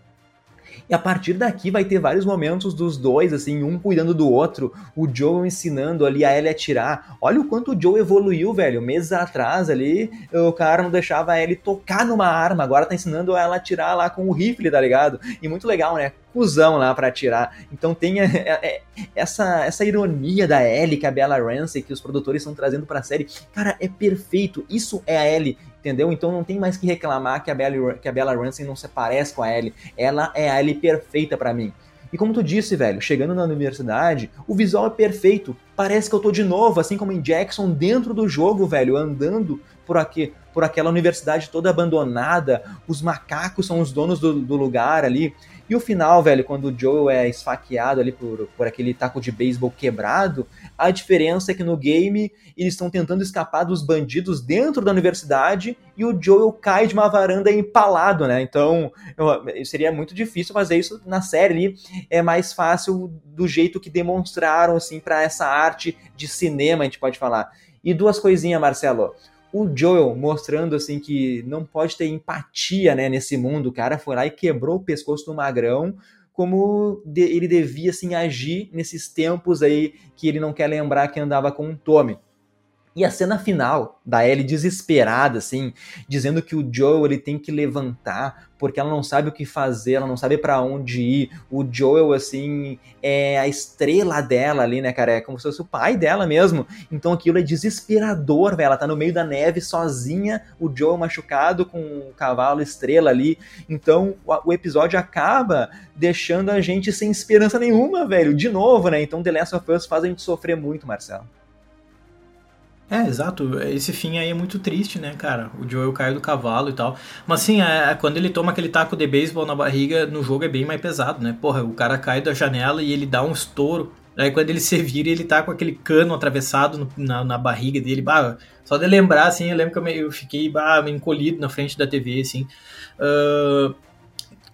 e a partir daqui vai ter vários momentos dos dois, assim, um cuidando do outro, o Joe ensinando ali a Ellie a atirar. Olha o quanto o Joe evoluiu, velho. Meses atrás ali, o cara não deixava a Ellie tocar numa arma, agora tá ensinando ela a atirar lá com o rifle, tá ligado? E muito legal, né? Cuzão lá para atirar. Então tem é, é, essa, essa ironia da Ellie que a Bella Ramsey, que os produtores estão trazendo pra série. Cara, é perfeito. Isso é a Ellie entendeu? Então não tem mais que reclamar que a Bella, que a Bella Ramsey não se parece com a Ellie. Ela é a Ellie perfeita para mim. E como tu disse, velho, chegando na universidade, o visual é perfeito. Parece que eu tô de novo, assim como em Jackson, dentro do jogo, velho, andando por aqui, por aquela universidade toda abandonada. Os macacos são os donos do, do lugar ali. E o final, velho, quando o Joel é esfaqueado ali por, por aquele taco de beisebol quebrado, a diferença é que no game eles estão tentando escapar dos bandidos dentro da universidade e o Joel cai de uma varanda empalado, né? Então eu, seria muito difícil fazer isso na série ali. É mais fácil do jeito que demonstraram, assim, para essa arte de cinema, a gente pode falar. E duas coisinhas, Marcelo o Joel mostrando assim que não pode ter empatia né, nesse mundo. O cara foi lá e quebrou o pescoço do magrão, como ele devia assim agir nesses tempos aí que ele não quer lembrar que andava com o Tommy. E a cena final da Ellie desesperada, assim, dizendo que o Joel ele tem que levantar porque ela não sabe o que fazer, ela não sabe para onde ir. O Joel, assim, é a estrela dela ali, né, cara? É como se fosse o pai dela mesmo. Então aquilo é desesperador, velho. Ela tá no meio da neve sozinha, o Joel machucado com o cavalo estrela ali. Então o episódio acaba deixando a gente sem esperança nenhuma, velho. De novo, né? Então The Last of Us faz a gente sofrer muito, Marcelo. É, exato. Esse fim aí é muito triste, né, cara? O Joel caiu do cavalo e tal. Mas assim, é, quando ele toma aquele taco de beisebol na barriga, no jogo é bem mais pesado, né? Porra, o cara cai da janela e ele dá um estouro. Aí quando ele se vira, ele tá com aquele cano atravessado no, na, na, barriga dele. Bah, só de lembrar, assim, eu lembro que eu, me, eu fiquei bah, encolhido na frente da TV, assim. Uh,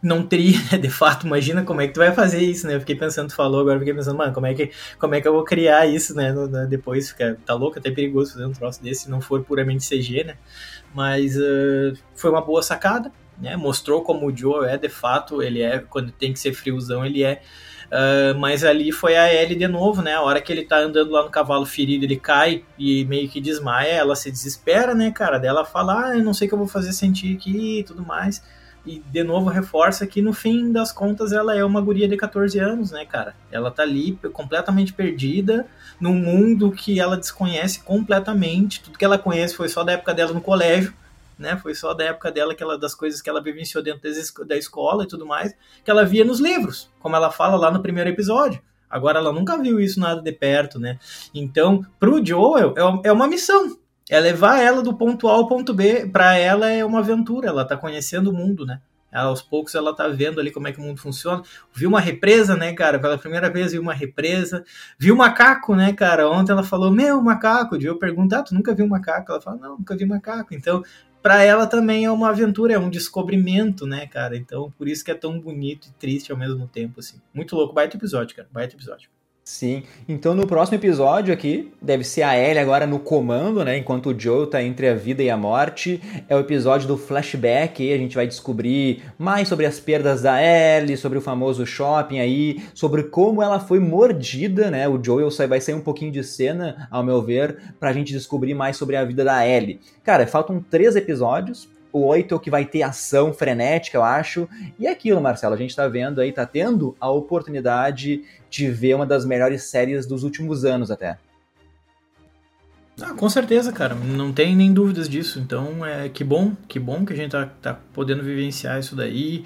não teria, né, de fato, imagina como é que tu vai fazer isso, né? Eu fiquei pensando, tu falou, agora fiquei pensando, mano, como é que, como é que eu vou criar isso, né? No, depois fica, tá louco, até perigoso fazer um troço desse se não for puramente CG, né? Mas uh, foi uma boa sacada, né? Mostrou como o Joe é, de fato, ele é, quando tem que ser friozão, ele é. Uh, mas ali foi a Ellie de novo, né? A hora que ele tá andando lá no cavalo ferido, ele cai e meio que desmaia, ela se desespera, né, cara? Dela fala, ah, eu não sei o que eu vou fazer sentir aqui e tudo mais. E de novo reforça que no fim das contas ela é uma guria de 14 anos, né, cara? Ela tá ali completamente perdida num mundo que ela desconhece completamente. Tudo que ela conhece foi só da época dela no colégio, né? Foi só da época dela que ela das coisas que ela vivenciou dentro da escola e tudo mais, que ela via nos livros, como ela fala lá no primeiro episódio. Agora ela nunca viu isso nada de perto, né? Então, pro Joel é, é uma missão é levar ela do ponto A ao ponto B. Para ela é uma aventura, ela tá conhecendo o mundo, né? Ela, aos poucos ela tá vendo ali como é que o mundo funciona. Viu uma represa, né, cara? Pela primeira vez viu uma represa. Viu macaco, né, cara? Ontem ela falou, meu, macaco. Eu pergunto, ah, tu nunca viu macaco? Ela fala, não, nunca vi macaco. Então, para ela também é uma aventura, é um descobrimento, né, cara? Então, por isso que é tão bonito e triste ao mesmo tempo, assim. Muito louco. Baita episódio, cara. Baita episódio. Sim. Então no próximo episódio aqui, deve ser a Ellie agora no comando, né? Enquanto o Joe tá entre a vida e a morte. É o episódio do flashback, e a gente vai descobrir mais sobre as perdas da Ellie, sobre o famoso shopping aí, sobre como ela foi mordida, né? O Joel vai sair um pouquinho de cena, ao meu ver, pra gente descobrir mais sobre a vida da Ellie. Cara, faltam três episódios o 8 é o que vai ter ação frenética, eu acho. E é aquilo, Marcelo, a gente tá vendo aí, tá tendo a oportunidade de ver uma das melhores séries dos últimos anos até. Ah, com certeza, cara. Não tem nem dúvidas disso. Então, é que bom, que bom que a gente tá, tá podendo vivenciar isso daí.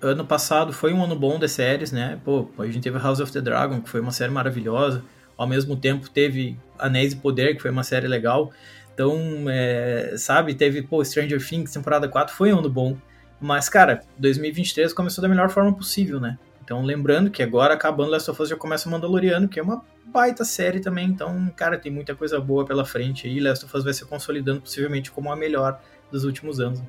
Ano passado foi um ano bom de séries, né? Pô, a gente teve House of the Dragon, que foi uma série maravilhosa. Ao mesmo tempo teve Anéis de Poder, que foi uma série legal. Então, é, sabe, teve, pô, Stranger Things, temporada 4 foi um ano bom. Mas, cara, 2023 começou da melhor forma possível, né? Então, lembrando que agora, acabando Last of Us, já começa o Mandaloriano, que é uma baita série também. Então, cara, tem muita coisa boa pela frente aí. Last of Us vai se consolidando possivelmente como a melhor dos últimos anos.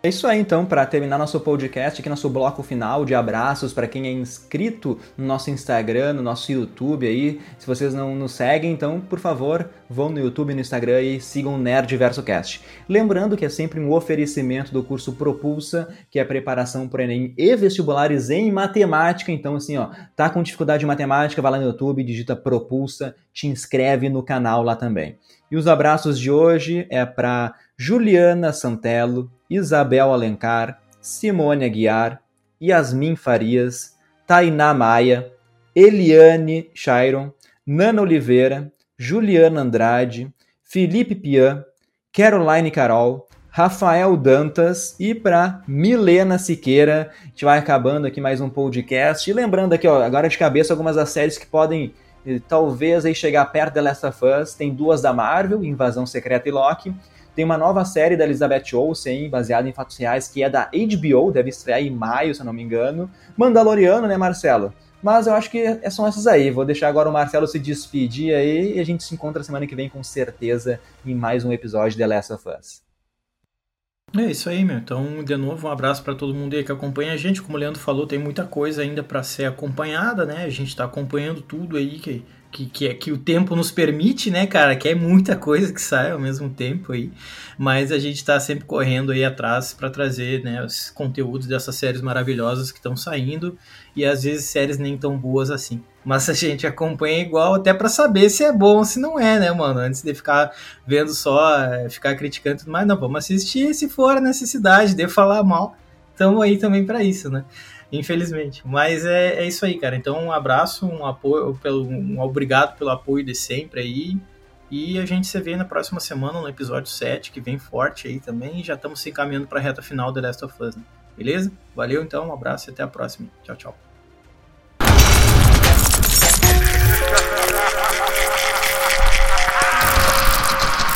É isso aí, então, para terminar nosso podcast, aqui nosso bloco final de abraços para quem é inscrito no nosso Instagram, no nosso YouTube aí. Se vocês não nos seguem, então, por favor, vão no YouTube e no Instagram e sigam o Nerd VersoCast. Lembrando que é sempre um oferecimento do curso Propulsa, que é preparação para Enem e vestibulares em matemática. Então, assim, ó, tá com dificuldade em matemática, vai lá no YouTube, digita Propulsa, te inscreve no canal lá também. E os abraços de hoje é para Juliana Santelo, Isabel Alencar, Simone Aguiar, Yasmin Farias, Tainá Maia, Eliane Chiron, Nana Oliveira, Juliana Andrade, Felipe Pian, Caroline Carol, Rafael Dantas e para Milena Siqueira. A gente vai acabando aqui mais um podcast. E lembrando aqui, ó, agora de cabeça, algumas das séries que podem eh, talvez aí chegar perto da Last of Us. Tem duas da Marvel, Invasão Secreta e Loki. Tem uma nova série da Elizabeth Olsen, baseada em fatos reais, que é da HBO, deve estrear em maio, se eu não me engano. Mandaloriano, né, Marcelo? Mas eu acho que é são essas aí. Vou deixar agora o Marcelo se despedir aí e a gente se encontra semana que vem com certeza em mais um episódio de The Last of Us. É isso aí, meu. Então, de novo, um abraço para todo mundo aí que acompanha a gente. Como o Leandro falou, tem muita coisa ainda para ser acompanhada, né? A gente está acompanhando tudo aí que que, que, é, que o tempo nos permite, né, cara? Que é muita coisa que sai ao mesmo tempo aí. Mas a gente está sempre correndo aí atrás para trazer né, os conteúdos dessas séries maravilhosas que estão saindo e às vezes séries nem tão boas assim. Mas a gente acompanha igual até para saber se é bom ou se não é, né, mano? Antes de ficar vendo só, é, ficar criticando tudo mais, não, vamos assistir se for a necessidade de falar mal. Estamos aí também para isso, né? Infelizmente. Mas é, é isso aí, cara. Então, um abraço, um apoio, pelo, um obrigado pelo apoio de sempre aí. E a gente se vê na próxima semana no episódio 7, que vem forte aí também. E já estamos se encaminhando para a reta final da Last of Us. Né? Beleza? Valeu então, um abraço e até a próxima. Tchau, tchau.